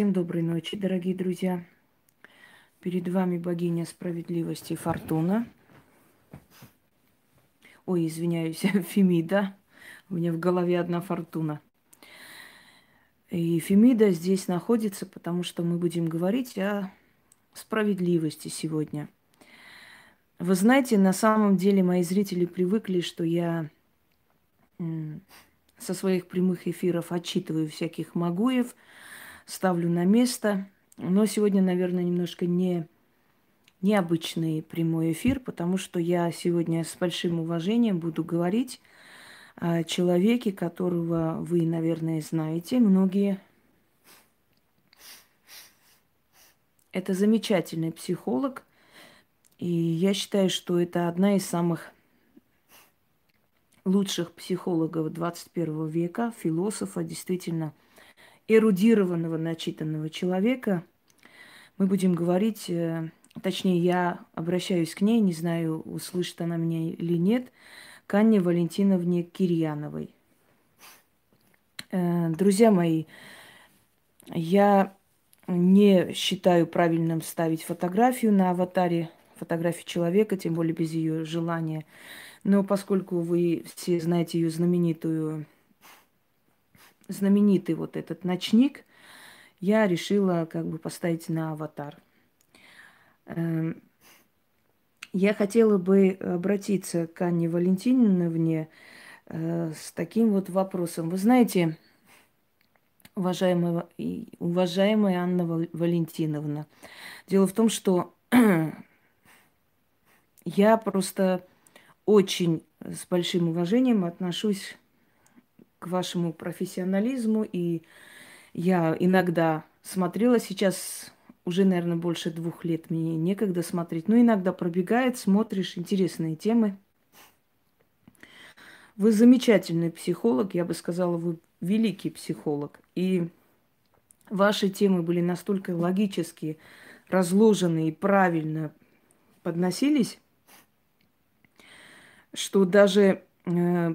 Всем доброй ночи, дорогие друзья. Перед вами богиня справедливости Фортуна. Ой, извиняюсь, Фемида. У меня в голове одна Фортуна. И Фемида здесь находится, потому что мы будем говорить о справедливости сегодня. Вы знаете, на самом деле мои зрители привыкли, что я со своих прямых эфиров отчитываю всяких магуев – ставлю на место. Но сегодня, наверное, немножко не необычный прямой эфир, потому что я сегодня с большим уважением буду говорить о человеке, которого вы, наверное, знаете, многие. Это замечательный психолог, и я считаю, что это одна из самых лучших психологов 21 века, философа, действительно – эрудированного, начитанного человека. Мы будем говорить, э, точнее, я обращаюсь к ней, не знаю, услышит она меня или нет, к Анне Валентиновне Кирьяновой. Э, друзья мои, я не считаю правильным ставить фотографию на аватаре, фотографию человека, тем более без ее желания. Но поскольку вы все знаете ее знаменитую знаменитый вот этот ночник, я решила как бы поставить на аватар. Эм, я хотела бы обратиться к Анне Валентиновне э, с таким вот вопросом. Вы знаете, уважаемая, уважаемая Анна Валентиновна, дело в том, что я просто очень с большим уважением отношусь к вашему профессионализму. И я иногда смотрела сейчас уже, наверное, больше двух лет мне некогда смотреть. Но иногда пробегает, смотришь интересные темы. Вы замечательный психолог, я бы сказала, вы великий психолог. И ваши темы были настолько логически разложены и правильно подносились, что даже э,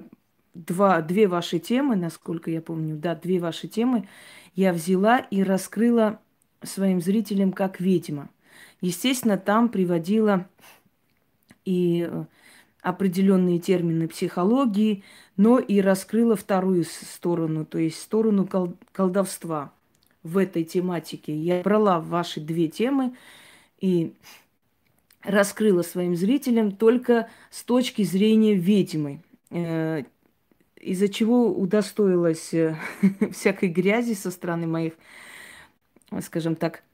два, две ваши темы, насколько я помню, да, две ваши темы я взяла и раскрыла своим зрителям как ведьма. Естественно, там приводила и э, определенные термины психологии, но и раскрыла вторую сторону, то есть сторону кол- колдовства в этой тематике. Я брала ваши две темы и раскрыла своим зрителям только с точки зрения ведьмы. Из-за чего удостоилась э, всякой грязи со стороны моих, скажем так,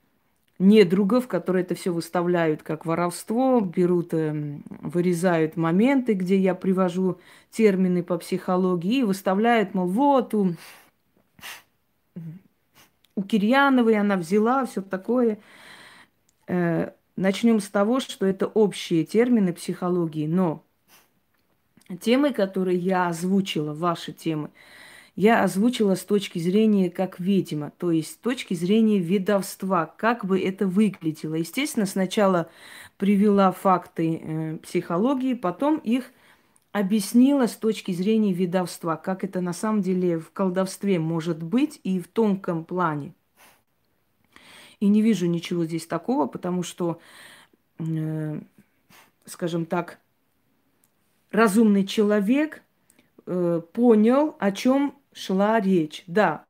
недругов, которые это все выставляют как воровство, берут, э, вырезают моменты, где я привожу термины по психологии и выставляют, мол, вот у, у Кирьяновой она взяла, все такое. Э, начнем с того, что это общие термины психологии, но темы, которые я озвучила, ваши темы, я озвучила с точки зрения как ведьма, то есть с точки зрения ведовства, как бы это выглядело. Естественно, сначала привела факты э, психологии, потом их объяснила с точки зрения ведовства, как это на самом деле в колдовстве может быть и в тонком плане. И не вижу ничего здесь такого, потому что, э, скажем так, разумный человек э, понял, о чем шла речь. Да.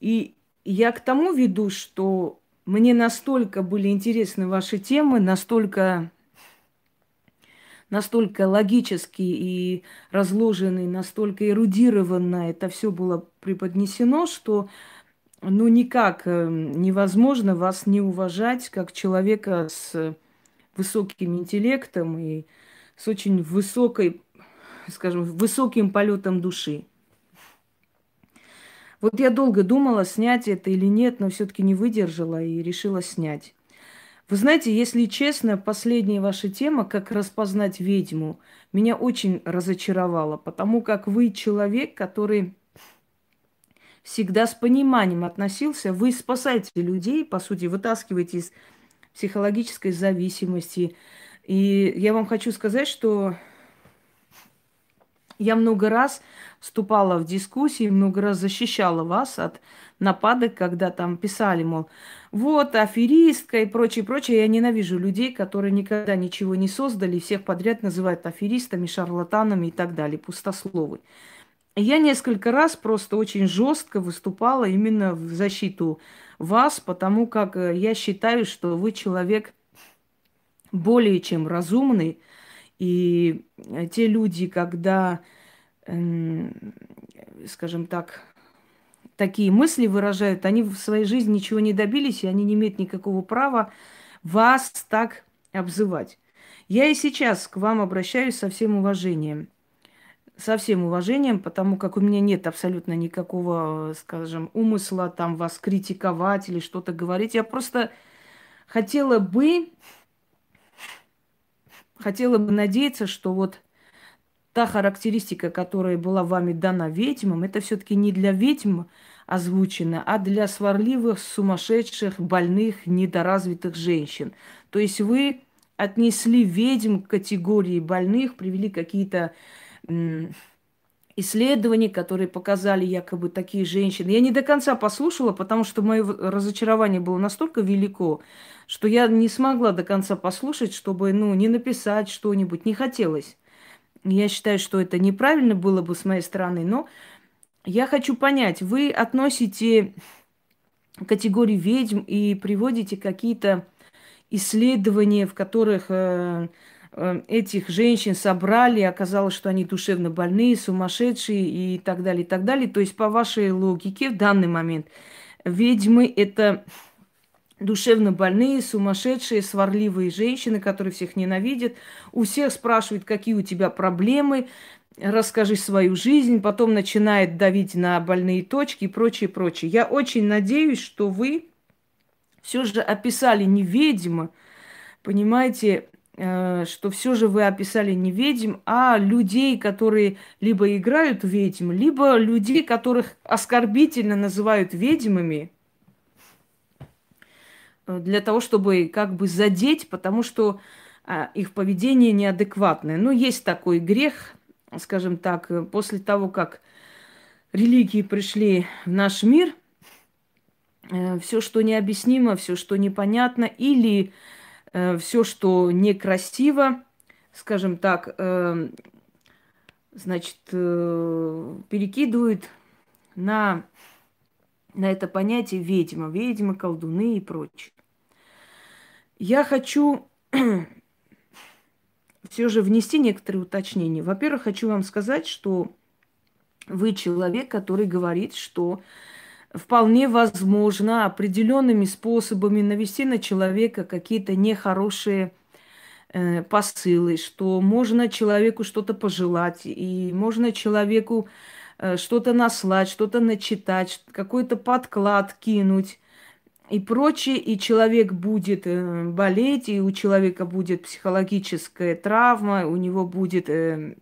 И я к тому веду, что мне настолько были интересны ваши темы, настолько, настолько логически и разложены, настолько эрудированно это все было преподнесено, что ну никак э, невозможно вас не уважать как человека с высоким интеллектом и с очень высокой, скажем, высоким полетом души. Вот я долго думала, снять это или нет, но все-таки не выдержала и решила снять. Вы знаете, если честно, последняя ваша тема, как распознать ведьму, меня очень разочаровала, потому как вы человек, который всегда с пониманием относился, вы спасаете людей, по сути, вытаскиваете из психологической зависимости, и я вам хочу сказать, что Я много раз вступала в дискуссии, много раз защищала вас от нападок, когда там писали, мол, вот, аферистка и прочее, прочее. Я ненавижу людей, которые никогда ничего не создали, всех подряд называют аферистами, шарлатанами и так далее, пустословы. Я несколько раз просто очень жестко выступала именно в защиту вас, потому как э, я считаю, что вы человек более чем разумный, и э, те люди, когда, скажем так, такие мысли выражают, они в своей жизни ничего не добились, и они не имеют никакого права вас так обзывать. Я и сейчас к вам обращаюсь со всем уважением. Со всем уважением, потому как у меня нет абсолютно никакого, скажем, умысла там вас критиковать или что-то говорить. Я просто хотела бы хотела бы надеяться, что вот та характеристика, которая была вами дана ведьмам, это все-таки не для ведьм озвучено, а для сварливых, сумасшедших, больных, недоразвитых женщин. То есть вы отнесли ведьм к категории больных, привели какие-то исследования, которые показали якобы такие женщины. Я не до конца послушала, потому что мое разочарование было настолько велико, что я не смогла до конца послушать, чтобы, ну, не написать что-нибудь, не хотелось. Я считаю, что это неправильно было бы с моей стороны, но я хочу понять, вы относите категорию ведьм и приводите какие-то исследования, в которых Э, этих женщин собрали, оказалось, что они душевно больные, сумасшедшие и так далее, и так далее. То есть, по вашей логике, в данный момент ведьмы – это душевно больные, сумасшедшие, сварливые женщины, которые всех ненавидят. У всех спрашивают, какие у тебя проблемы, расскажи свою жизнь, потом начинает давить на больные точки и прочее, прочее. Я очень надеюсь, что вы все же описали не ведьмы, понимаете, что все же вы описали не ведьм, а людей, которые либо играют ведьм, либо людей, которых оскорбительно называют ведьмами, э, для того, чтобы как бы задеть, потому что а, их поведение неадекватное. Но есть такой грех, скажем так, э, после того, как религии пришли в наш мир, все, что необъяснимо, все, что непонятно, или э, все, что некрасиво, скажем так, э, значит, э, перекидывают на, на это понятие ведьма, ведьмы, колдуны и прочее. Я хочу все же внести некоторые уточнения. Во-первых, хочу вам сказать, что вы человек, который говорит, что вполне возможно определенными способами навести на человека какие-то нехорошие э, посылы, что можно человеку что-то пожелать, и можно человеку э, что-то наслать, что-то начитать, какой-то подклад кинуть и прочее, и человек будет э, болеть, и у человека будет психологическая травма, у него будет э,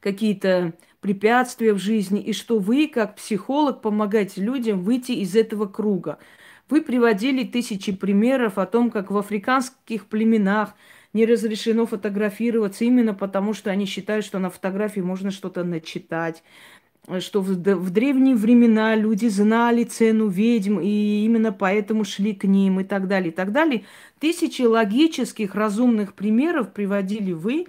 какие-то препятствия в жизни, и что вы, как психолог, помогаете людям выйти из этого круга. Вы приводили тысячи примеров о том, как в африканских племенах не разрешено фотографироваться именно потому, что они считают, что на фотографии можно что-то начитать, что в, в древние времена люди знали цену ведьм и именно поэтому шли к ним и так далее, и так далее. Тысячи логических, разумных примеров приводили вы,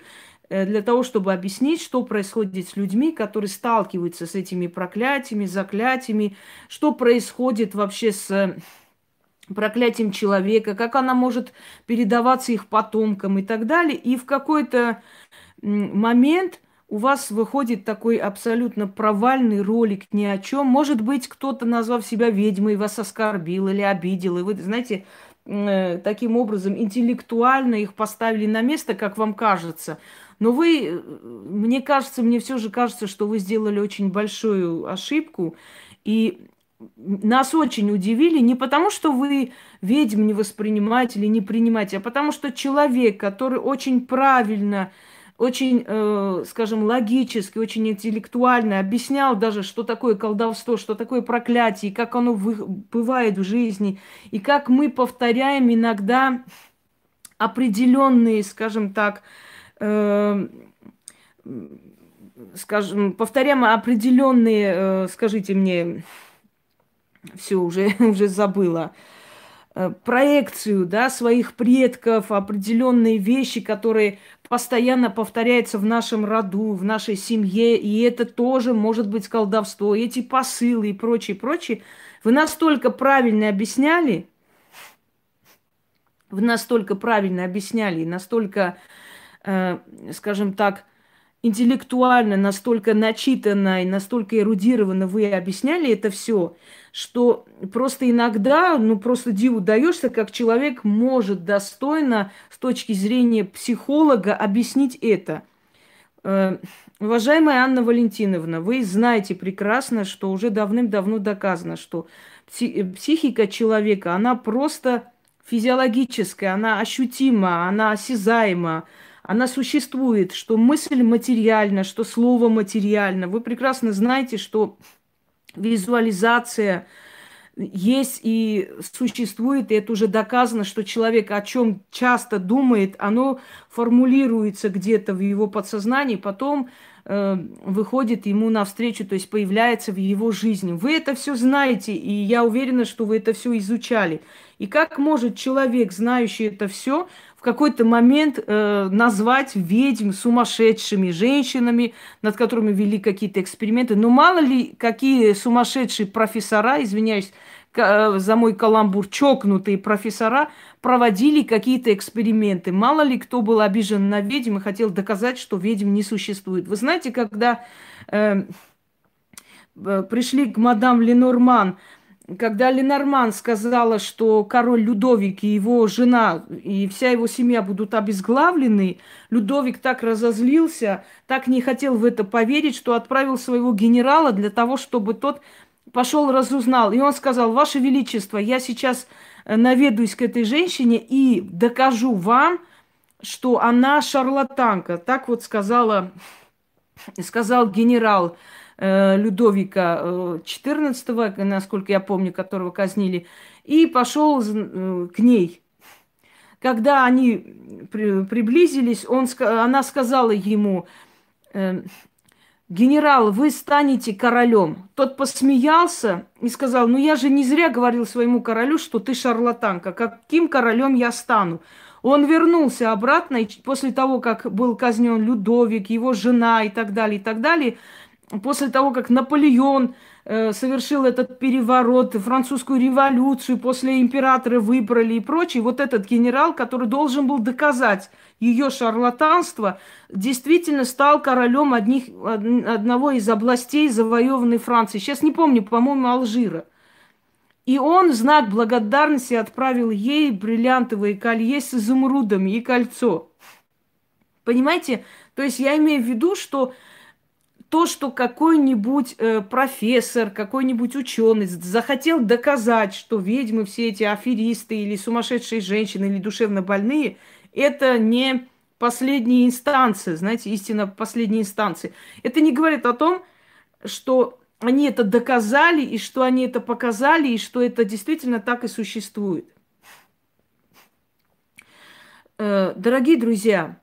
для того, чтобы объяснить, что происходит с людьми, которые сталкиваются с этими проклятиями, заклятиями, что происходит вообще с э, проклятием человека, как она может передаваться их потомкам и так далее. И в какой-то момент у вас выходит такой абсолютно провальный ролик ни о чем. Может быть, кто-то, назвав себя ведьмой, вас оскорбил или обидел. И вы, знаете, э, таким образом интеллектуально их поставили на место, как вам кажется. Но вы, э, мне кажется, мне все же кажется, что вы сделали очень большую ошибку. И нас очень удивили не потому, что вы ведьм не воспринимаете или не принимаете, а потому что человек, который очень правильно, очень, э, скажем, логически, очень интеллектуально объяснял даже, что такое колдовство, что такое проклятие, как оно вы, бывает в жизни, и как мы повторяем иногда определенные, скажем так, Эм, скажем, повторяем определенные, э, скажите мне, все уже, уже забыла, э, проекцию, да, своих предков, определенные вещи, которые постоянно повторяются в нашем роду, в нашей семье, и это тоже может быть колдовство, эти посылы и прочее, прочее. Вы настолько правильно объясняли, вы настолько правильно объясняли, настолько, э, скажем так, интеллектуально, настолько начитанно и настолько эрудированно вы объясняли это все, что просто иногда, ну просто диву даешься, как человек может достойно с точки зрения психолога объяснить это. Э, уважаемая Анна Валентиновна, вы знаете прекрасно, что уже давным-давно доказано, что психика человека, она просто физиологическая, она ощутима, она осязаема, она существует, что мысль материальна, что слово материально. Вы прекрасно знаете, что визуализация есть и существует, и это уже доказано, что человек о чем часто думает, оно формулируется где-то в его подсознании, потом э, выходит ему навстречу, то есть появляется в его жизни. Вы это все знаете, и я уверена, что вы это все изучали. И как может человек, знающий это все, какой-то момент э, назвать ведьм сумасшедшими женщинами, над которыми вели какие-то эксперименты. Но мало ли, какие сумасшедшие профессора, извиняюсь э, за мой каламбур, чокнутые профессора проводили какие-то эксперименты. Мало ли кто был обижен на ведьм и хотел доказать, что ведьм не существует. Вы знаете, когда э, э пришли к мадам Ленорман когда Ленорман сказала, что король Людовик и его жена и вся его семья будут обезглавлены, Людовик так разозлился, так не хотел в это поверить, что отправил своего генерала для того, чтобы тот пошел разузнал. И он сказал, Ваше Величество, я сейчас э, наведусь к этой женщине и докажу вам, что она шарлатанка. Так вот сказала, сказал генерал Людовика XIV, э, насколько я помню, которого казнили, и пошел э, к ней. Когда они при, приблизились, он, она сказала ему, э, генерал, вы станете королем. Тот посмеялся и сказал, ну я же не зря говорил своему королю, что ты шарлатанка. Каким королем я стану? Он вернулся обратно, и после того, как был казнен Людовик, его жена и так далее, и так далее, после того, как Наполеон э, совершил этот переворот, французскую революцию, после императора выбрали и прочее, вот этот генерал, который должен был доказать ее шарлатанство, действительно стал королем одних, одного из областей завоеванной Франции. Сейчас не помню, по-моему, Алжира. И он в знак благодарности отправил ей бриллиантовые колье с изумрудами и кольцо. Понимаете? То есть я имею в виду, что то, что какой-нибудь э, профессор, какой-нибудь ученый захотел доказать, что ведьмы, все эти аферисты или сумасшедшие женщины или душевно больные, это не последняя инстанция, знаете, истина последней инстанции. Это не говорит о том, что они это доказали, и что они это показали, и что это действительно так и существует. Э, дорогие друзья,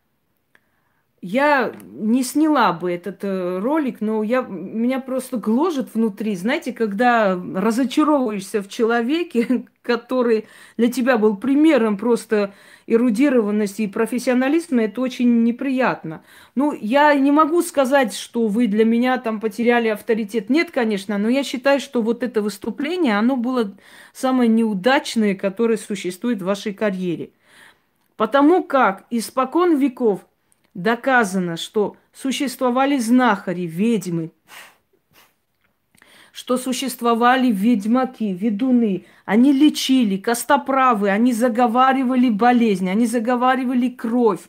я не сняла бы этот э, ролик, но я, меня просто гложет внутри. Знаете, когда разочаровываешься в человеке, который для тебя был примером просто эрудированности и профессионализма, это очень неприятно. Ну, я не могу сказать, что вы для меня там потеряли авторитет. Нет, конечно, но я считаю, что вот это выступление, оно было самое неудачное, которое существует в вашей карьере. Потому как испокон веков – доказано, что существовали знахари, ведьмы, что существовали ведьмаки, ведуны. Они лечили, костоправы, они заговаривали болезни, они заговаривали кровь.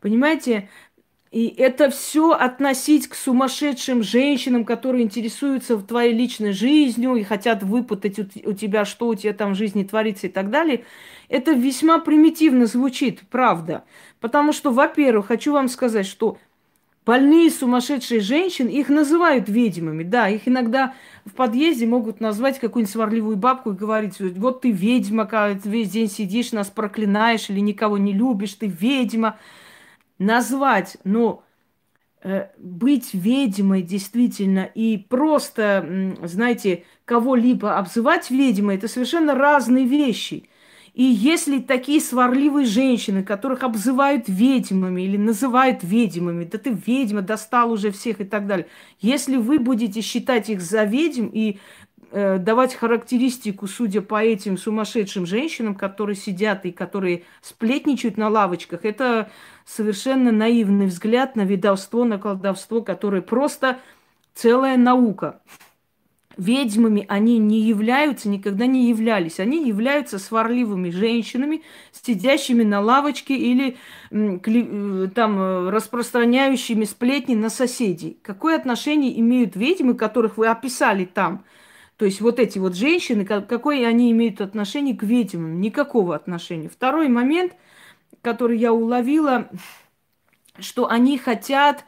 Понимаете? И это все относить к сумасшедшим женщинам, которые интересуются твоей личной жизнью и хотят выпытать у тебя, что у тебя там в жизни творится и так далее, это весьма примитивно звучит, правда. Потому что, во-первых, хочу вам сказать, что больные сумасшедшие женщины, их называют ведьмами. Да, их иногда в подъезде могут назвать какую-нибудь сварливую бабку и говорить, вот ты ведьма, весь день сидишь, нас проклинаешь или никого не любишь, ты ведьма назвать, но э, быть ведьмой действительно и просто, знаете, кого-либо обзывать ведьмой, это совершенно разные вещи. И если такие сварливые женщины, которых обзывают ведьмами или называют ведьмами, да ты ведьма, достал уже всех и так далее, если вы будете считать их за ведьм и э, давать характеристику, судя по этим сумасшедшим женщинам, которые сидят и которые сплетничают на лавочках, это совершенно наивный взгляд на ведовство, на колдовство, которое просто целая наука ведьмами они не являются, никогда не являлись. Они являются сварливыми женщинами, сидящими на лавочке или э, там э, распространяющими сплетни на соседей. Какое отношение имеют ведьмы, которых вы описали там? То есть вот эти вот женщины, какое они имеют отношение к ведьмам? Никакого отношения. Второй момент, который я уловила, что они хотят,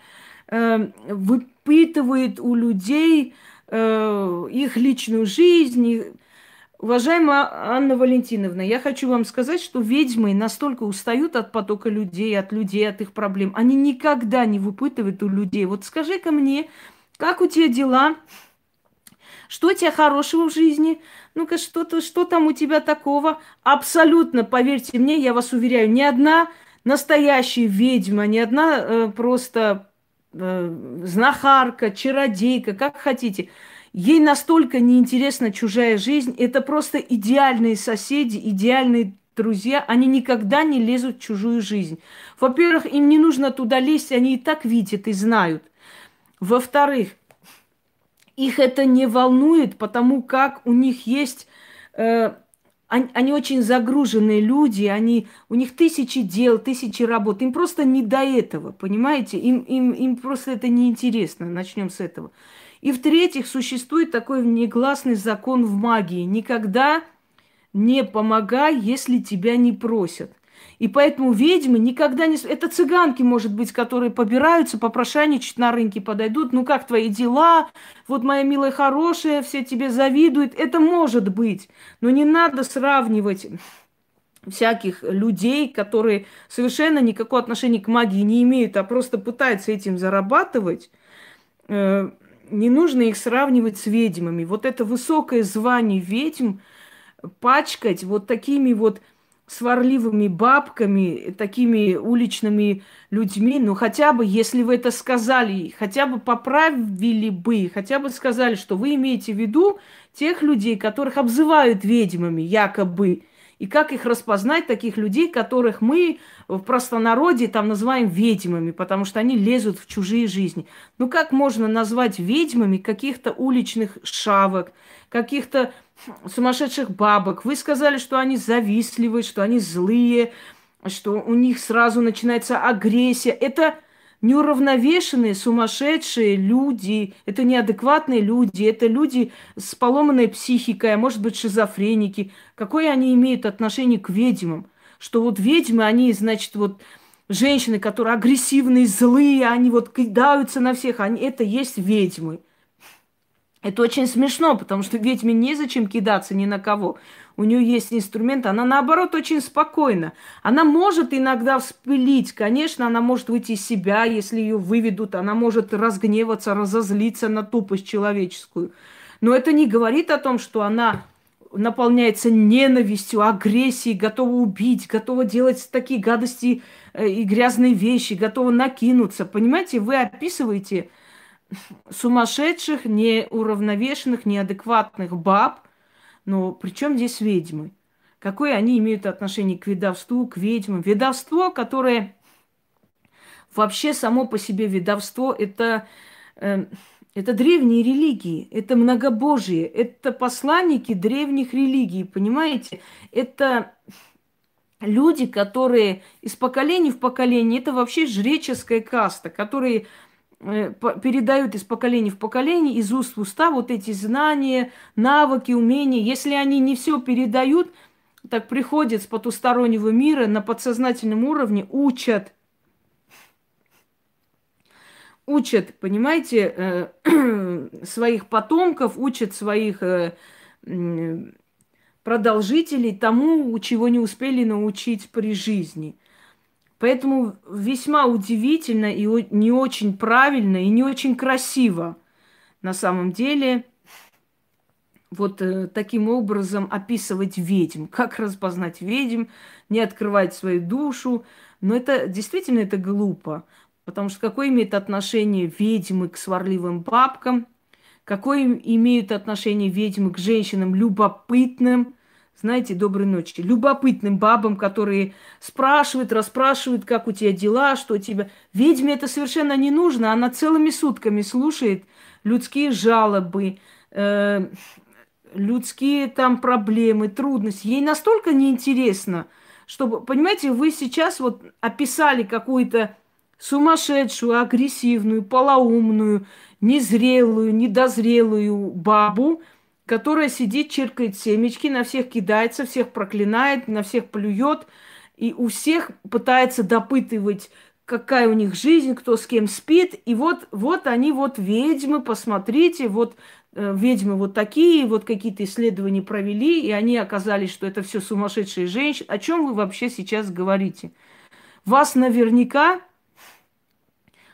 э, выпытывают у людей э, их личную жизнь. Уважаемая Анна Валентиновна, я хочу вам сказать, что ведьмы настолько устают от потока людей, от людей, от их проблем. Они никогда не выпытывают у людей. Вот скажи-ка мне, как у тебя дела? Что у тебя хорошего в жизни? Ну-ка, что-то, что там у тебя такого? Абсолютно, поверьте мне, я вас уверяю, ни одна настоящая ведьма, ни одна э, просто знахарка, чародейка, как хотите. Ей настолько неинтересна чужая жизнь. Это просто идеальные соседи, идеальные друзья. Они никогда не лезут в чужую жизнь. Во-первых, им не нужно туда лезть, они и так видят и знают. Во-вторых, их это не волнует, потому как у них есть э, они, они очень загруженные люди, они, у них тысячи дел, тысячи работ. Им просто не до этого, понимаете? Им, им, им просто это неинтересно. Начнем с этого. И в-третьих, существует такой негласный закон в магии. Никогда не помогай, если тебя не просят. И поэтому ведьмы никогда не... Это цыганки, может быть, которые побираются, попрошайничать на рынке подойдут. Ну, как твои дела? Вот моя милая хорошая, все тебе завидуют. Это может быть. Но не надо сравнивать всяких людей, которые совершенно никакого отношения к магии не имеют, а просто пытаются этим зарабатывать. Э, не нужно их сравнивать с ведьмами. Вот это высокое звание ведьм пачкать вот такими вот сварливыми бабками, такими уличными людьми, ну хотя бы, если вы это сказали, хотя бы поправили бы, хотя бы сказали, что вы имеете в виду тех людей, которых обзывают ведьмами, якобы, и как их распознать, таких людей, которых мы в простонародье там называем ведьмами, потому что они лезут в чужие жизни. Ну как можно назвать ведьмами каких-то уличных шавок, каких-то сумасшедших бабок. Вы сказали, что они завистливые, что они злые, что у них сразу начинается агрессия. Это неуравновешенные, сумасшедшие люди, это неадекватные люди, это люди с поломанной психикой, а может быть шизофреники. Какое они имеют отношение к ведьмам? Что вот ведьмы, они, значит, вот женщины, которые агрессивные, злые, они вот кидаются на всех, они, это есть ведьмы. Это очень смешно, потому что ведьме незачем кидаться ни на кого. У нее есть инструмент, она наоборот очень спокойна. Она может иногда вспылить, конечно, она может выйти из себя, если ее выведут, она может разгневаться, разозлиться на тупость человеческую. Но это не говорит о том, что она наполняется ненавистью, агрессией, готова убить, готова делать такие гадости э, и грязные вещи, готова накинуться. Понимаете, вы описываете сумасшедших, неуравновешенных, неадекватных баб. Но при чем здесь ведьмы? Какое они имеют отношение к ведовству, к ведьмам? Ведовство, которое вообще само по себе ведовство, это, э, это древние религии, это многобожие, это посланники древних религий, понимаете? Это люди, которые из поколения в поколение, это вообще жреческая каста, которые передают из поколения в поколение, из уст в уста вот эти знания, навыки, умения. Если они не все передают, так приходят с потустороннего мира на подсознательном уровне, учат. Учат, понимаете, э, своих потомков, учат своих э, продолжителей тому, чего не успели научить при жизни – Поэтому весьма удивительно и не очень правильно, и не очень красиво на самом деле вот э, таким образом описывать ведьм. Как распознать ведьм, не открывать свою душу. Но это действительно это глупо. Потому что какое имеет отношение ведьмы к сварливым бабкам, какое имеют отношение ведьмы к женщинам любопытным, знаете, доброй ночи, любопытным бабам, которые спрашивают, расспрашивают, как у тебя дела, что у тебя. Ведьме это совершенно не нужно, она целыми сутками слушает людские жалобы, э, людские там проблемы, трудности. Ей настолько неинтересно, чтобы, понимаете, вы сейчас вот описали какую-то сумасшедшую, агрессивную, полоумную, незрелую, недозрелую бабу, которая сидит, черкает семечки, на всех кидается, всех проклинает, на всех плюет, и у всех пытается допытывать, какая у них жизнь, кто с кем спит. И вот, вот они вот ведьмы, посмотрите, вот э, ведьмы вот такие, вот какие-то исследования провели, и они оказались, что это все сумасшедшие женщины. О чем вы вообще сейчас говорите? Вас наверняка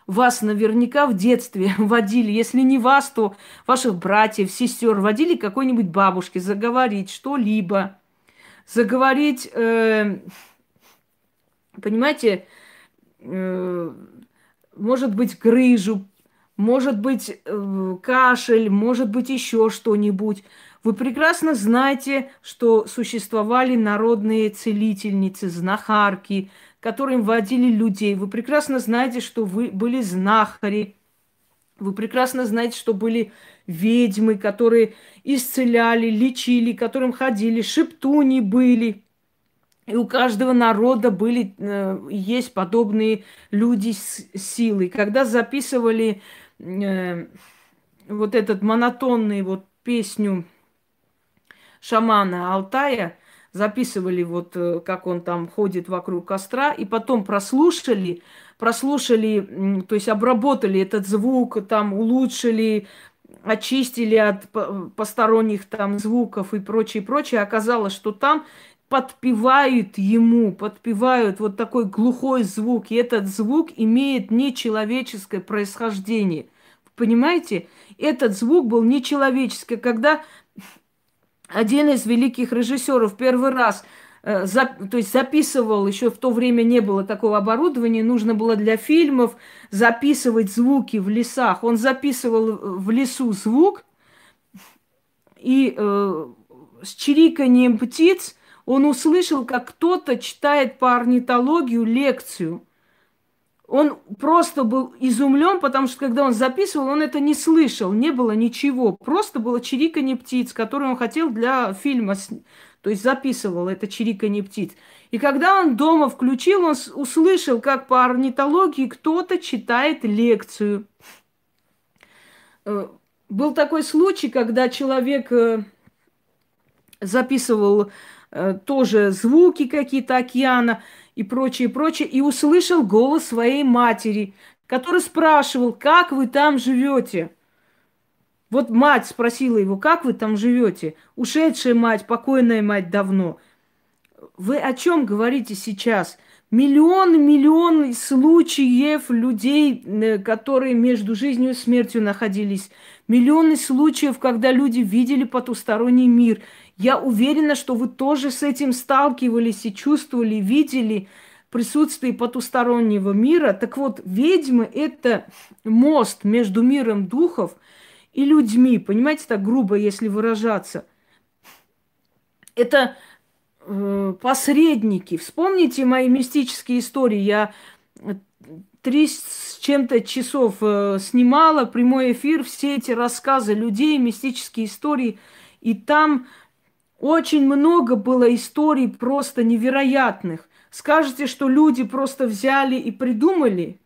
вас наверняка в детстве водили, если не вас, то ваших братьев, сестер, водили какой-нибудь бабушке заговорить что-либо, заговорить, э, понимаете, э, может быть, грыжу, может быть, э, кашель, может быть, еще что-нибудь. Вы прекрасно знаете, что существовали народные целительницы, знахарки, которым водили людей. Вы прекрасно знаете, что вы были знахари. Вы прекрасно знаете, что были ведьмы, которые исцеляли, лечили, которым ходили, шептуни были. И у каждого народа были, э, есть подобные люди с силой. Когда записывали э, вот этот монотонный вот песню шамана Алтая, записывали вот, э, как он там ходит вокруг костра, и потом прослушали, прослушали, то есть обработали этот звук, там улучшили, очистили от посторонних там звуков и прочее, прочее. Оказалось, что там подпевают ему, подпевают вот такой глухой звук. И этот звук имеет нечеловеческое происхождение. Понимаете? Этот звук был нечеловеческий. Когда один из великих режиссеров первый раз э, за, то есть записывал, еще в то время не было такого оборудования, нужно было для фильмов записывать звуки в лесах. Он записывал в лесу звук, и э, с чириканием птиц он услышал, как кто-то читает по орнитологию лекцию – он просто был изумлен, потому что когда он записывал, он это не слышал, не было ничего. Просто было чириканье птиц, которое он хотел для фильма, то есть записывал это чириканье птиц. И когда он дома включил, он услышал, как по орнитологии кто-то читает лекцию. Э, был такой случай, когда человек э, записывал э, тоже звуки какие-то океана, и прочее, прочее, и услышал голос своей матери, который спрашивал, как вы там живете. Вот мать спросила его, как вы там живете? Ушедшая мать, покойная мать давно. Вы о чем говорите сейчас? Миллионы, миллионы случаев людей, э, которые между жизнью и смертью находились. Миллионы случаев, когда люди видели потусторонний мир – я уверена, что вы тоже с этим сталкивались и чувствовали, видели присутствие потустороннего мира. Так вот, ведьмы – это мост между миром духов и людьми. Понимаете, так грубо, если выражаться. Это э, посредники. Вспомните мои мистические истории. Я три с чем-то часов э, снимала прямой эфир, все эти рассказы людей, мистические истории. И там очень много было историй просто невероятных. Скажете, что люди просто взяли и придумали?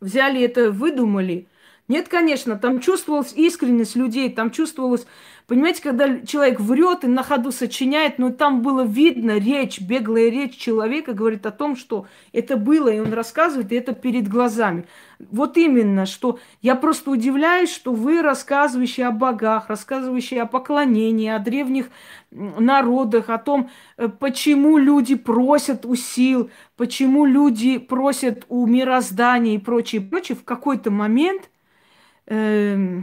Взяли это, выдумали? Нет, конечно, там чувствовалась искренность людей, там чувствовалось Понимаете, когда человек врет и на ходу сочиняет, но там было видно речь, беглая речь человека говорит о том, что это было, и он рассказывает, и это перед глазами. Вот именно, что я просто удивляюсь, что вы, рассказывающие о богах, рассказывающие о поклонении, о древних народах, о том, э, почему люди просят у сил, почему люди просят у мироздания и прочее, прочее, в какой-то момент... Э,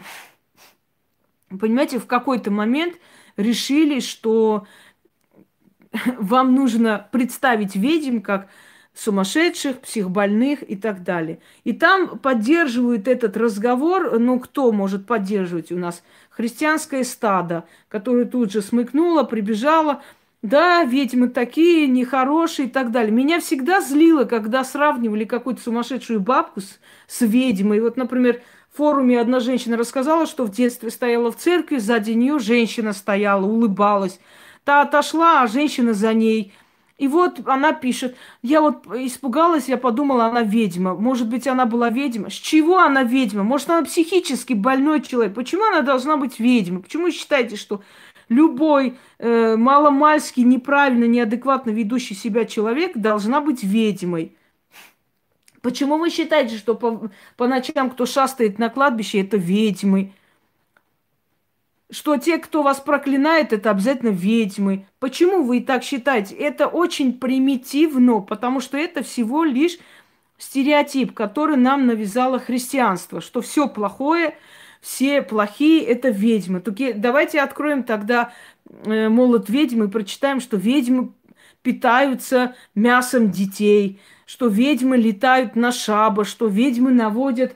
понимаете, в какой-то момент решили, что вам нужно представить ведьм как сумасшедших, психбольных и так далее. И там поддерживают этот разговор, ну, кто может поддерживать у нас? Христианское стадо, которое тут же смыкнуло, прибежало, да, ведьмы такие, нехорошие и так далее. Меня всегда злило, когда сравнивали какую-то сумасшедшую бабку с, с ведьмой. Вот, например, форуме одна женщина рассказала, что в детстве стояла в церкви, сзади нее женщина стояла, улыбалась. Та отошла, а женщина за ней. И вот она пишет, я вот испугалась, я подумала, она ведьма. Может быть, она была ведьма. С чего она ведьма? Может, она психически больной человек. Почему она должна быть ведьмой? Почему вы считаете, что любой э, маломальский, неправильно, неадекватно ведущий себя человек должна быть ведьмой? Почему вы считаете, что по, по ночам, кто шастает на кладбище, это ведьмы? Что те, кто вас проклинает, это обязательно ведьмы. Почему вы так считаете? Это очень примитивно, потому что это всего лишь стереотип, который нам навязало христианство, что все плохое, все плохие – это ведьмы. Только давайте откроем тогда э, молот ведьмы и прочитаем, что ведьмы питаются мясом детей – что ведьмы летают на шаба, что ведьмы наводят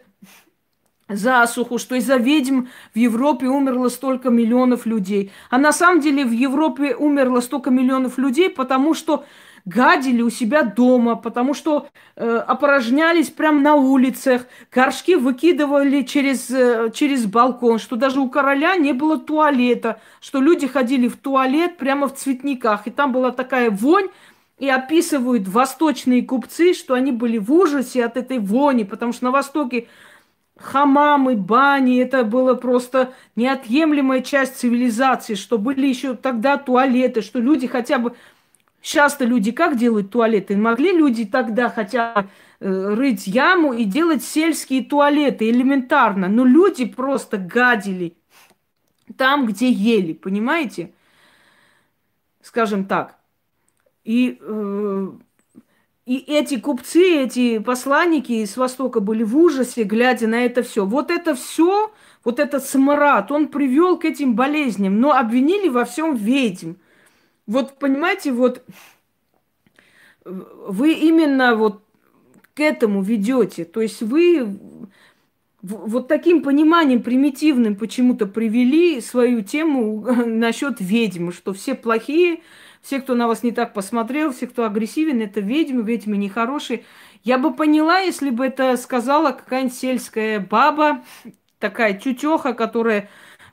засуху, что из-за ведьм в Европе умерло столько миллионов людей. А на самом деле в Европе умерло столько миллионов людей, потому что гадили у себя дома, потому что э, опорожнялись прямо на улицах, горшки выкидывали через, э, через балкон, что даже у короля не было туалета, что люди ходили в туалет прямо в цветниках, и там была такая вонь, и описывают восточные купцы, что они были в ужасе от этой вони, потому что на Востоке хамамы, бани, это было просто неотъемлемая часть цивилизации, что были еще тогда туалеты, что люди хотя бы... Сейчас-то люди как делают туалеты? Могли люди тогда хотя бы э, рыть яму и делать сельские туалеты элементарно. Но люди просто гадили там, где ели, понимаете? Скажем так. И, э, и эти купцы, эти посланники с Востока были в ужасе, глядя на это все. Вот это все, вот этот смрад, он привел к этим болезням, но обвинили во всем ведьм. Вот понимаете, вот вы именно вот к этому ведете. То есть вы вот таким пониманием примитивным почему-то привели свою тему насчет ведьмы, что все плохие, все, кто на вас не так посмотрел, все, кто агрессивен, это ведьмы, ведьмы нехорошие. Я бы поняла, если бы это сказала какая-нибудь сельская баба, такая тютеха, которая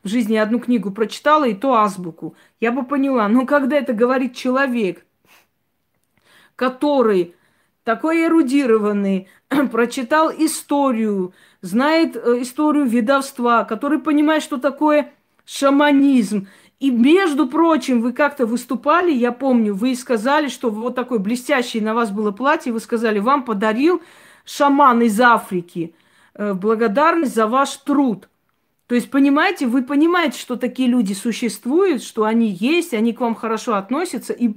жизни одну книгу прочитала, и то азбуку. Я бы поняла. Но когда это говорит человек, который такой эрудированный, прочитал историю, знает э, историю ведовства, который понимает, что такое шаманизм, и, между прочим, вы как-то выступали, я помню, вы сказали, что вот такое блестящее на вас было платье, вы сказали, вам подарил шаман из Африки э, благодарность за ваш труд. То есть, понимаете, вы понимаете, что такие люди существуют, что они есть, они к вам хорошо относятся, и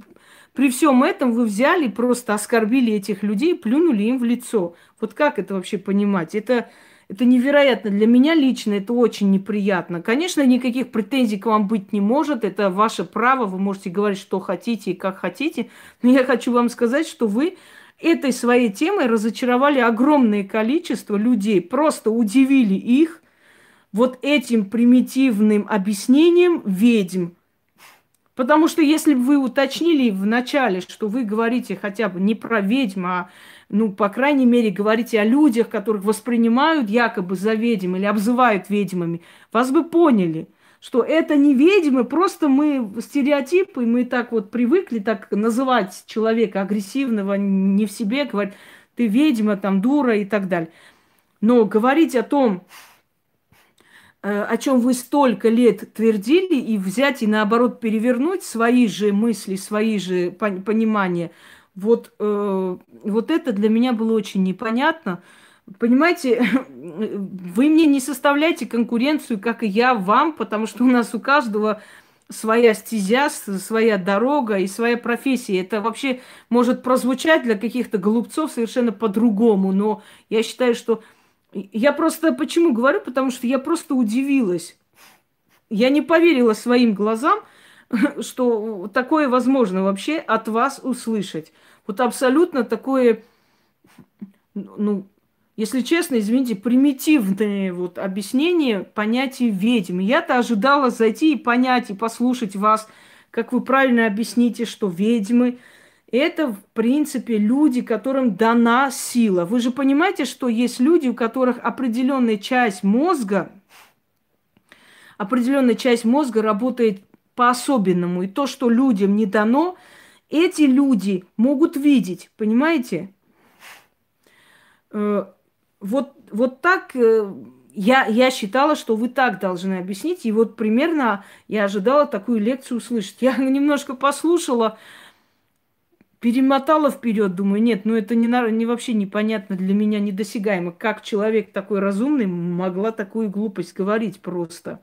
при всем этом вы взяли, просто оскорбили этих людей, плюнули им в лицо. Вот как это вообще понимать? Это, это невероятно. Для меня лично это очень неприятно. Конечно, никаких претензий к вам быть не может. Это ваше право. Вы можете говорить, что хотите и как хотите. Но я хочу вам сказать, что вы этой своей темой разочаровали огромное количество людей. Просто удивили их вот этим примитивным объяснением ведьм. Потому что если бы вы уточнили в начале, что вы говорите хотя бы не про ведьм, а ну, по крайней мере, говорите о людях, которых воспринимают якобы за ведьм или обзывают ведьмами, вас бы поняли, что это не ведьмы, просто мы стереотипы, мы так вот привыкли так называть человека агрессивного, не в себе, говорить, ты ведьма, там, дура и так далее. Но говорить о том, о чем вы столько лет твердили, и взять и наоборот перевернуть свои же мысли, свои же понимания. Вот, э, вот это для меня было очень непонятно. Понимаете, вы мне не составляете конкуренцию, как и я вам, потому что у нас у каждого своя стезя, своя дорога и своя профессия. Это вообще может прозвучать для каких-то голубцов совершенно по-другому, но я считаю, что... Я просто почему говорю? Потому что я просто удивилась. Я не поверила своим глазам, что такое возможно вообще от вас услышать. Вот абсолютно такое, ну, если честно, извините, примитивное вот объяснение понятия ведьм. Я-то ожидала зайти и понять, и послушать вас, как вы правильно объясните, что ведьмы – это, в принципе, люди, которым дана сила. Вы же понимаете, что есть люди, у которых определенная часть мозга, определенная часть мозга работает по-особенному. И то, что людям не дано, эти люди могут видеть, понимаете? Э, вот, вот так э, я, я считала, что вы так должны объяснить. И вот примерно я ожидала такую лекцию услышать. Я немножко послушала, перемотала вперед, думаю, нет, ну это не, не вообще непонятно для меня, недосягаемо. Как человек такой разумный могла такую глупость говорить просто.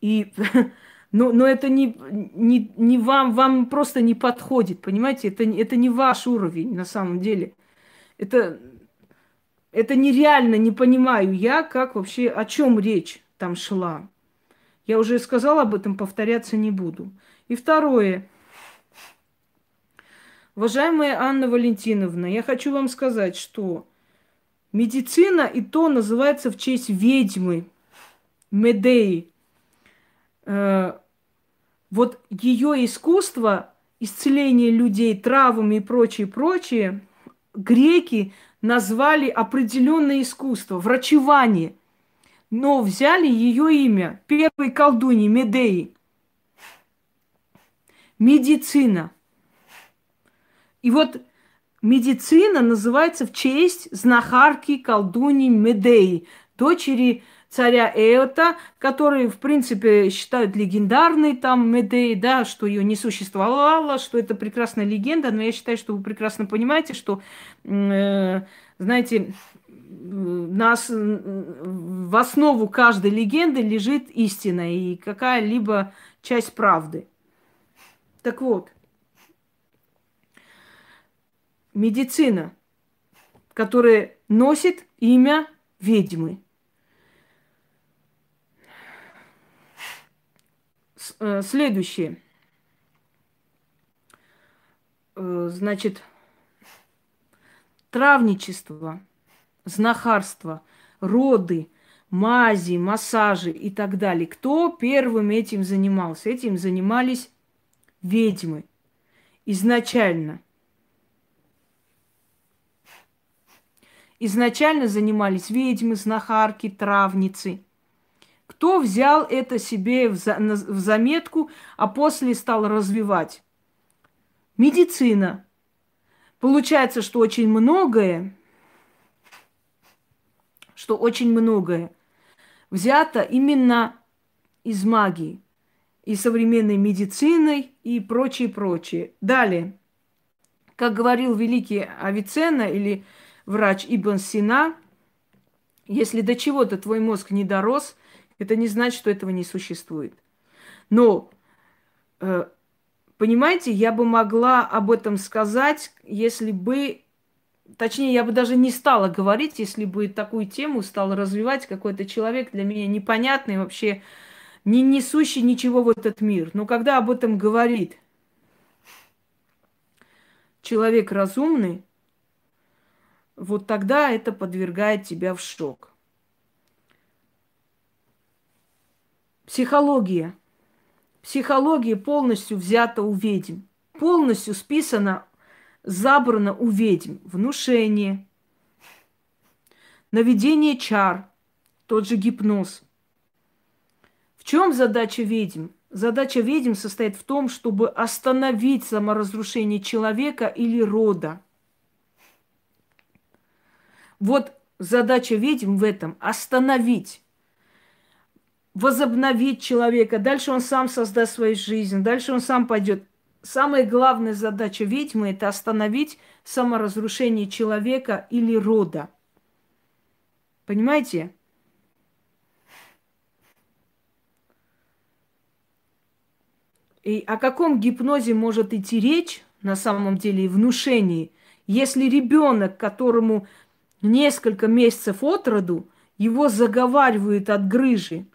И, но, но это не, не, не вам, вам просто не подходит, понимаете? Это, это не ваш уровень на самом деле. Это это нереально не понимаю я, как вообще, о чем речь там шла. Я уже сказала об этом, повторяться не буду. И второе. Уважаемая Анна Валентиновна, я хочу вам сказать, что медицина и то называется в честь ведьмы, Медеи. Э, вот ее искусство, исцеление людей травами и прочее, прочее, греки назвали определенное искусство, врачевание, но взяли ее имя, первой колдуньи Медеи. Медицина. И вот медицина называется в честь знахарки колдуньи Медеи, дочери царя Эота, который, в принципе, считают легендарной там Медеей, да, что ее не существовало, что это прекрасная легенда, но я считаю, что вы прекрасно понимаете, что, э, знаете, нас в основу каждой легенды лежит истина и какая-либо часть правды. Так вот, медицина, которая носит имя ведьмы – Э, следующее. Э, значит, травничество, знахарство, роды, мази, массажи и так далее. Кто первым этим занимался? Этим занимались ведьмы изначально. Изначально занимались ведьмы, знахарки, травницы – кто взял это себе в, за, в заметку, а после стал развивать? Медицина. Получается, что очень многое, что очень многое взято именно из магии и современной медициной и прочее, прочее. Далее, как говорил великий Авиценна или врач Ибн Сина, если до чего-то твой мозг не дорос, это не значит, что этого не существует. Но, э, понимаете, я бы могла об этом сказать, если бы, точнее, я бы даже не стала говорить, если бы такую тему стал развивать какой-то человек для меня непонятный, вообще не несущий ничего в этот мир. Но когда об этом говорит человек разумный, вот тогда это подвергает тебя в шок. Психология. Психология полностью взята у ведьм. Полностью списана, забрана у ведьм. Внушение, наведение чар, тот же гипноз. В чем задача ведьм? Задача ведьм состоит в том, чтобы остановить саморазрушение человека или рода. Вот задача ведьм в этом – остановить. возобновить человека, дальше он сам создаст свою жизнь, дальше он сам пойдет. Самая главная задача ведьмы – это остановить саморазрушение человека или рода. Понимаете? И о каком гипнозе может идти речь, на самом деле, и внушении, если ребенок, которому несколько месяцев от роду, его заговаривают от грыжи,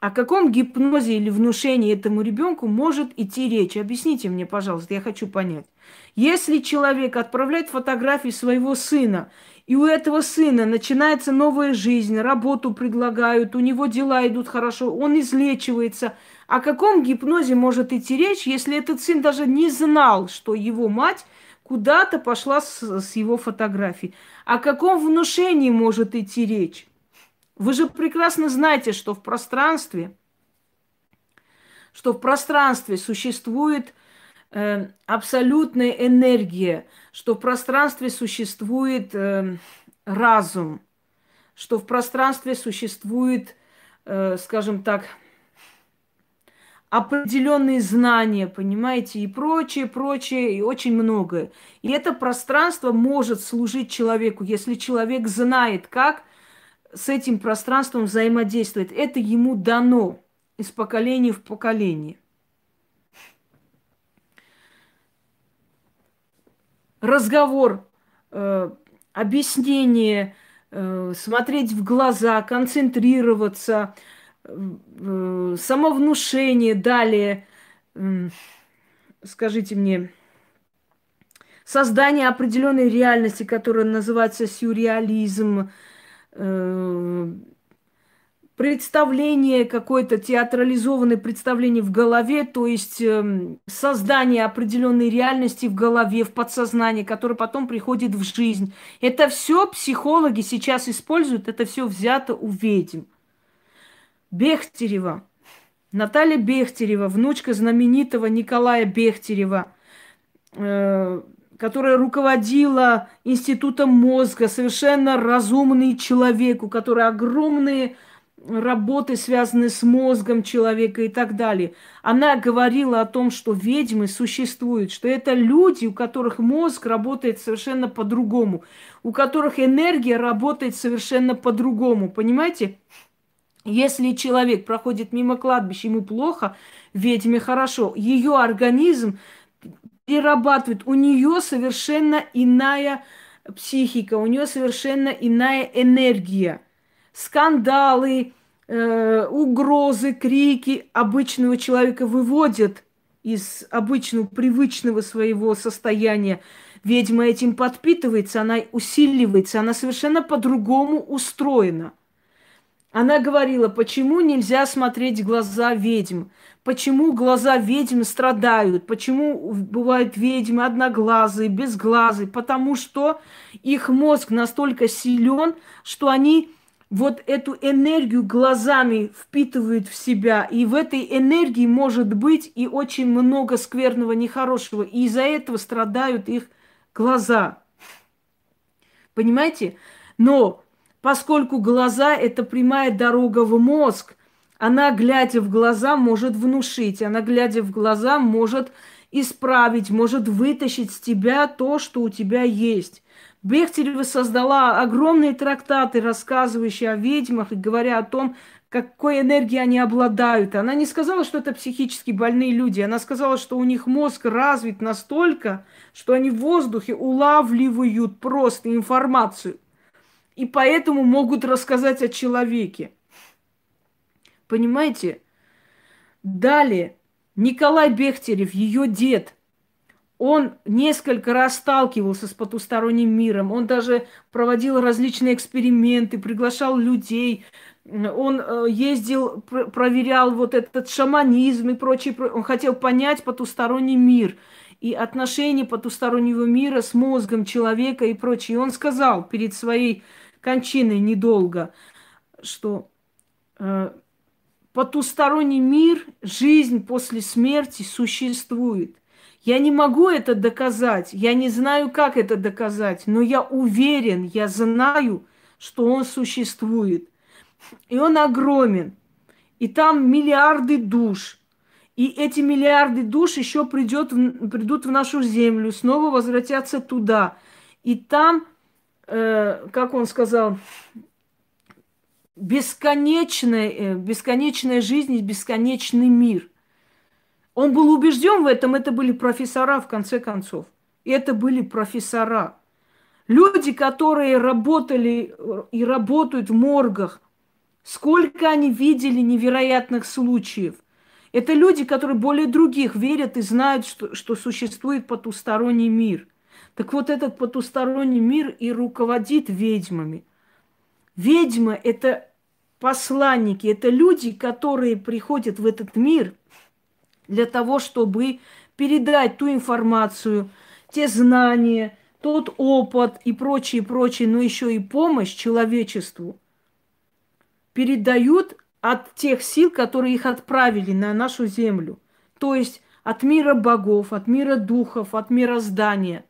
о каком гипнозе или внушении этому ребенку может идти речь? Объясните мне, пожалуйста, я хочу понять. Если человек отправляет фотографии своего сына, и у этого сына начинается новая жизнь, работу предлагают, у него дела идут хорошо, он излечивается – о каком гипнозе может идти речь, если этот сын даже не знал, что его мать куда-то пошла с, с его фотографией? О каком внушении может идти речь? Вы же прекрасно знаете, что в пространстве, что в пространстве существует э, абсолютная энергия, что в пространстве существует э, разум, что в пространстве существует, э, скажем так, определенные знания, понимаете, и прочее, прочее, и очень многое. И это пространство может служить человеку, если человек знает, как с этим пространством взаимодействовать. Это ему дано из поколения в поколение. Разговор, э, объяснение, э, смотреть в глаза, концентрироваться – самовнушение, далее, скажите мне, создание определенной реальности, которая называется сюрреализм, э, представление какое-то театрализованное представление в голове, то есть э, создание определенной реальности в голове, в подсознании, которое потом приходит в жизнь. Это все психологи сейчас используют, это все взято у ведьм. Бехтерева. Наталья Бехтерева, внучка знаменитого Николая Бехтерева, э, которая руководила Институтом мозга, совершенно разумный человек, у которой огромные работы, связанные с мозгом человека и так далее. Она говорила о том, что ведьмы существуют, что это люди, у которых мозг работает совершенно по-другому, у которых энергия работает совершенно по-другому. Понимаете? Если человек проходит мимо кладбища, ему плохо, ведьме хорошо. Ее организм перерабатывает. У нее совершенно иная психика, у нее совершенно иная энергия. Скандалы, э, угрозы, крики обычного человека выводят из обычного, привычного своего состояния. Ведьма этим подпитывается, она усиливается, она совершенно по-другому устроена. Она говорила, почему нельзя смотреть глаза ведьм, почему глаза ведьм страдают, почему бывают ведьмы одноглазые, безглазые, потому что их мозг настолько силен, что они вот эту энергию глазами впитывают в себя, и в этой энергии может быть и очень много скверного, нехорошего, и из-за этого страдают их глаза. Понимаете? Но поскольку глаза – это прямая дорога в мозг. Она, глядя в глаза, может внушить, она, глядя в глаза, может исправить, может вытащить с тебя то, что у тебя есть. Бехтерева создала огромные трактаты, рассказывающие о ведьмах и говоря о том, какой энергией они обладают. Она не сказала, что это психически больные люди. Она сказала, что у них мозг развит настолько, что они в воздухе улавливают просто информацию и поэтому могут рассказать о человеке. Понимаете? Далее, Николай Бехтерев, ее дед, он несколько раз сталкивался с потусторонним миром, он даже проводил различные эксперименты, приглашал людей, он э, ездил, проверял вот этот шаманизм и прочее, он хотел понять потусторонний мир и отношения потустороннего мира с мозгом человека и прочее. И он сказал перед своей кончиной недолго, что э, потусторонний мир, жизнь после смерти существует. Я не могу это доказать, я не знаю, как это доказать, но я уверен, я знаю, что он существует. И он огромен. и там миллиарды душ. И эти миллиарды душ еще придет, придут в нашу землю, снова возвратятся туда. И там, э, как он сказал, бесконечная, э, бесконечная жизнь и бесконечный мир. Он был убежден в этом, это были профессора в конце концов. И это были профессора. Люди, которые работали и работают в моргах, сколько они видели невероятных случаев. Это люди, которые более других верят и знают, что, что существует потусторонний мир. Так вот этот потусторонний мир и руководит ведьмами. Ведьмы – это посланники, это люди, которые приходят в этот мир для того, чтобы передать ту информацию, те знания – тот опыт и прочее, прочее, но еще и помощь человечеству передают от тех сил, которые их отправили на нашу землю. То есть от мира богов, от мира духов, от мира здания.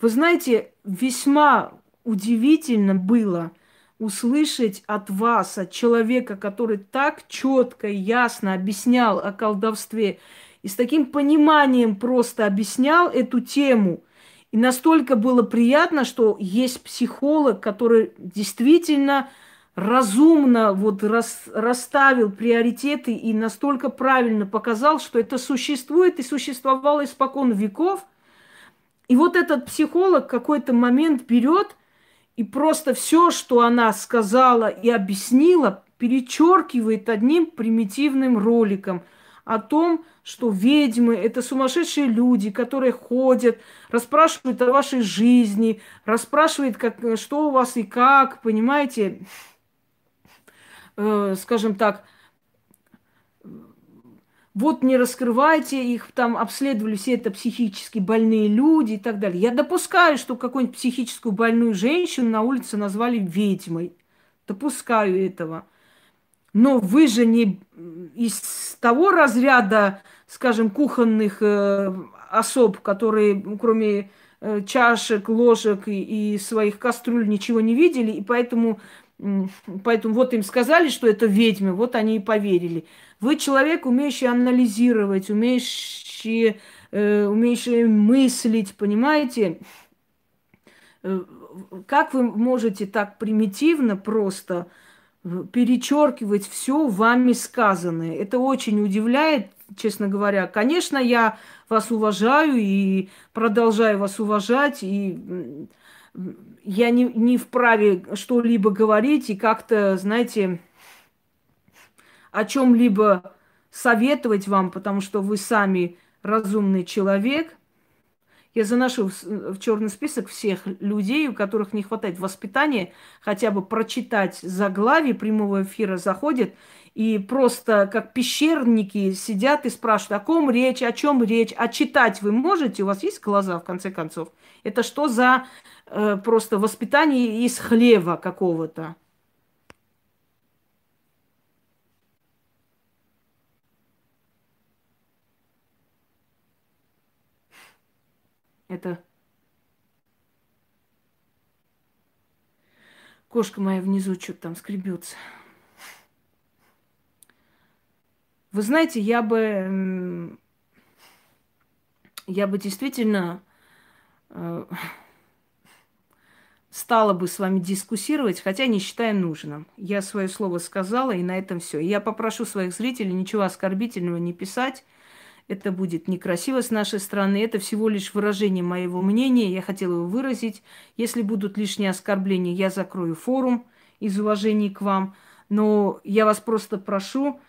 Вы знаете, весьма удивительно было услышать от вас, от человека, который так четко и ясно объяснял о колдовстве и с таким пониманием просто объяснял эту тему – и настолько было приятно, что есть психолог, который действительно разумно вот рас, расставил приоритеты и настолько правильно показал, что это существует и существовало испокон веков. И вот этот психолог какой-то момент берет и просто все, что она сказала и объяснила, перечеркивает одним примитивным роликом – о том, что ведьмы – это сумасшедшие люди, которые ходят, расспрашивают о вашей жизни, расспрашивают, как, что у вас и как, понимаете? Э, скажем так, вот не раскрывайте их, там обследовали все это психически больные люди и так далее. Я допускаю, что какую-нибудь психическую больную женщину на улице назвали ведьмой. Допускаю этого. Но вы же не из того разряда, скажем, кухонных э, особ, которые кроме э, чашек, ложек и, и своих кастрюль ничего не видели, и поэтому, поэтому вот им сказали, что это ведьмы, вот они и поверили. Вы человек, умеющий анализировать, умеющий, э, умеющий мыслить, понимаете? Э, как вы можете так примитивно просто перечеркивать все вами сказанное. Это очень удивляет, честно говоря. Конечно, я вас уважаю и продолжаю вас уважать, и я не, не вправе что-либо говорить и как-то, знаете, о чем-либо советовать вам, потому что вы сами разумный человек – я заношу в черный список всех людей, у которых не хватает воспитания, хотя бы прочитать заглавие прямого эфира заходит и просто как пещерники сидят и спрашивают, о ком речь, о чем речь, а читать вы можете, у вас есть глаза в конце концов? Это что за э, просто воспитание из хлева какого-то? Это кошка моя внизу что-то там скребется. Вы знаете, я бы, я бы действительно стала бы с вами дискуссировать, хотя не считаю нужным. Я свое слово сказала, и на этом все. Я попрошу своих зрителей ничего оскорбительного не писать это будет некрасиво с нашей стороны. Это всего лишь выражение моего мнения. Я хотела его выразить. Если будут лишние оскорбления, я закрою форум из уважения к вам. Но я вас просто прошу,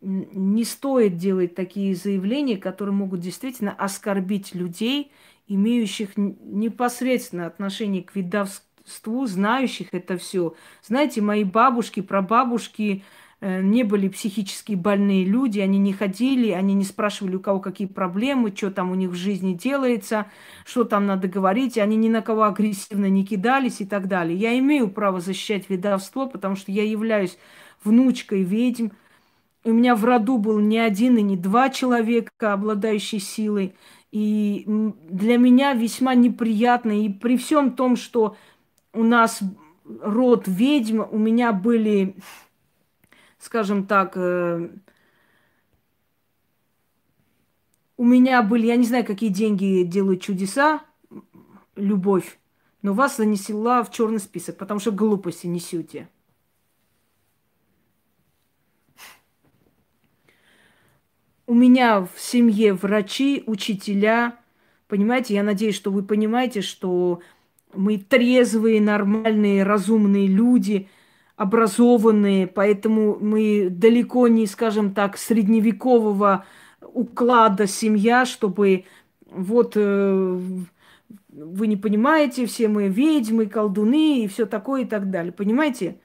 не стоит делать такие заявления, которые могут действительно оскорбить людей, имеющих непосредственно отношение к видовству, знающих это все. Знаете, мои бабушки, прабабушки, Э, не были психически больные люди, они не ходили, они не спрашивали, у кого какие проблемы, что там у них в жизни делается, что там надо говорить, они ни на кого агрессивно не кидались и так далее. Я имею право защищать ведовство, потому что я являюсь внучкой ведьм. У меня в роду был не один и не два человека, обладающие силой. И для меня весьма неприятно. И при всем том, что у нас род ведьм, у меня были скажем так, э, у меня были, я не знаю, какие деньги делают чудеса, любовь, но вас занесла в черный список, потому что глупости несете. У меня в семье врачи, учителя. Понимаете, я надеюсь, что вы понимаете, что мы трезвые, нормальные, разумные люди, образованные, поэтому мы далеко не, скажем так, средневекового уклада семья, чтобы вот э, вы не понимаете, все мы ведьмы, колдуны и все такое и так далее. Понимаете?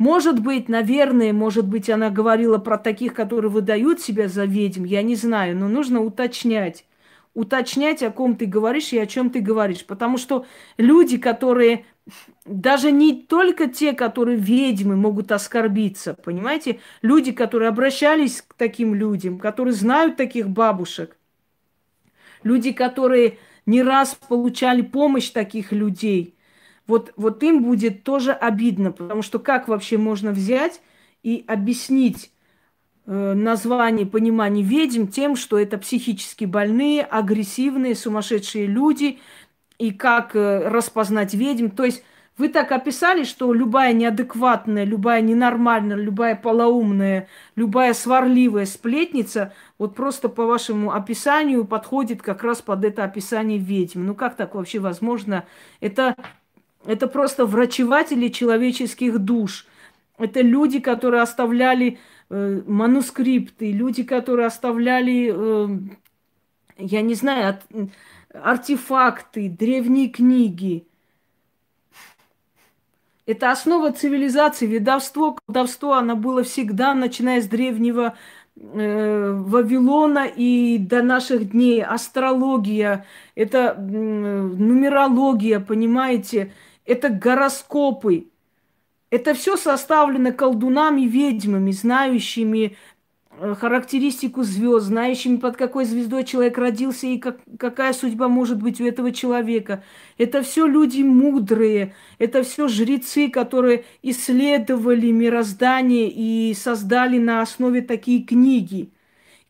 Может быть, наверное, может быть, она говорила про таких, которые выдают себя за ведьм, я не знаю, но нужно уточнять. Уточнять, о ком ты говоришь и о чем ты говоришь. Потому что люди, которые даже не только те, которые ведьмы, могут оскорбиться, понимаете? Люди, которые обращались к таким людям, которые знают таких бабушек, люди, которые не раз получали помощь таких людей – вот, вот им будет тоже обидно, потому что как вообще можно взять и объяснить э, название, понимание ведьм тем, что это психически больные, агрессивные, сумасшедшие люди, и как э, распознать ведьм. То есть вы так описали, что любая неадекватная, любая ненормальная, любая полоумная, любая сварливая сплетница, вот просто по вашему описанию подходит как раз под это описание ведьм. Ну как так вообще возможно? Это это просто врачеватели человеческих душ. Это люди, которые оставляли э, манускрипты, люди, которые оставляли, э, я не знаю, от, артефакты, древние книги. Это основа цивилизации. Ведовство, колдовство, оно было всегда, начиная с древнего э, Вавилона и до наших дней. Астрология, это э, нумерология, понимаете? Это гороскопы. Это все составлено колдунами, ведьмами, знающими э, характеристику звезд, знающими, под какой звездой человек родился и как, какая судьба может быть у этого человека. Это все люди мудрые, это все жрецы, которые исследовали мироздание и создали на основе такие книги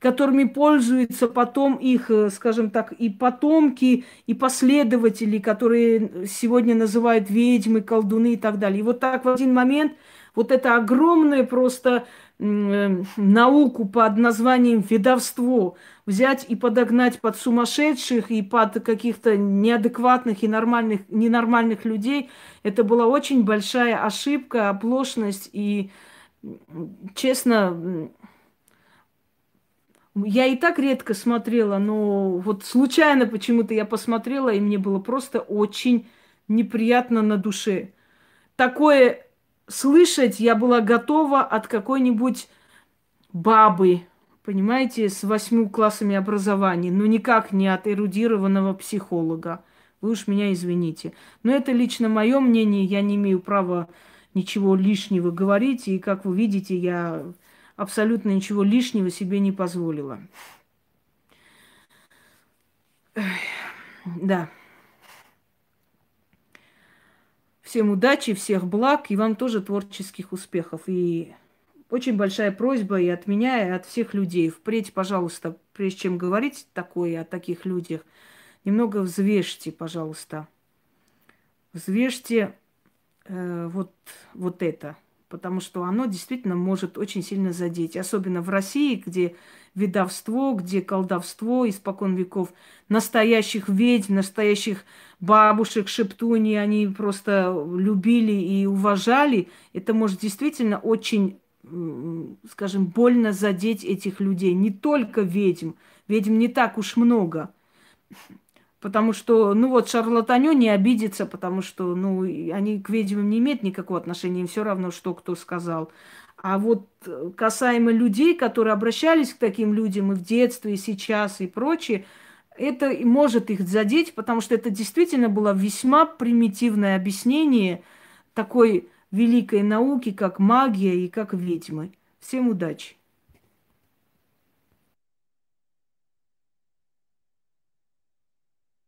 которыми пользуются потом их, э, скажем так, и потомки, и последователи, которые сегодня называют ведьмы, колдуны и так далее. И вот так в один момент вот это огромное просто э, науку под названием ведовство взять и подогнать под сумасшедших и под каких-то неадекватных и нормальных, ненормальных людей, это была очень большая ошибка, оплошность и, честно, я и так редко смотрела, но вот случайно почему-то я посмотрела, и мне было просто очень неприятно на душе. Такое слышать я была готова от какой-нибудь бабы, понимаете, с восьмью классами образования, но никак не от эрудированного психолога. Вы уж меня извините. Но это лично мое мнение, я не имею права ничего лишнего говорить, и, как вы видите, я абсолютно ничего лишнего себе не позволила. Да. Всем удачи, всех благ и вам тоже творческих успехов. И очень большая просьба и от меня, и от всех людей. Впредь, пожалуйста, прежде чем говорить такое о таких людях, немного взвешьте, пожалуйста. Взвешьте э, вот, вот это – потому что оно действительно может очень сильно задеть. Особенно в России, где ведовство, где колдовство испокон веков, настоящих ведьм, настоящих бабушек, шептуни, они просто любили и уважали. Это может действительно очень, скажем, больно задеть этих людей. Не только ведьм. Ведьм не так уж много. Потому что, ну вот, шарлатаню не обидится, потому что, ну, они к ведьмам не имеют никакого отношения, им все равно, что кто сказал. А вот э, касаемо людей, которые обращались к таким людям и в детстве, и сейчас, и прочее, это может их задеть, потому что это действительно было весьма примитивное объяснение такой великой науки, как магия и как ведьмы. Всем удачи!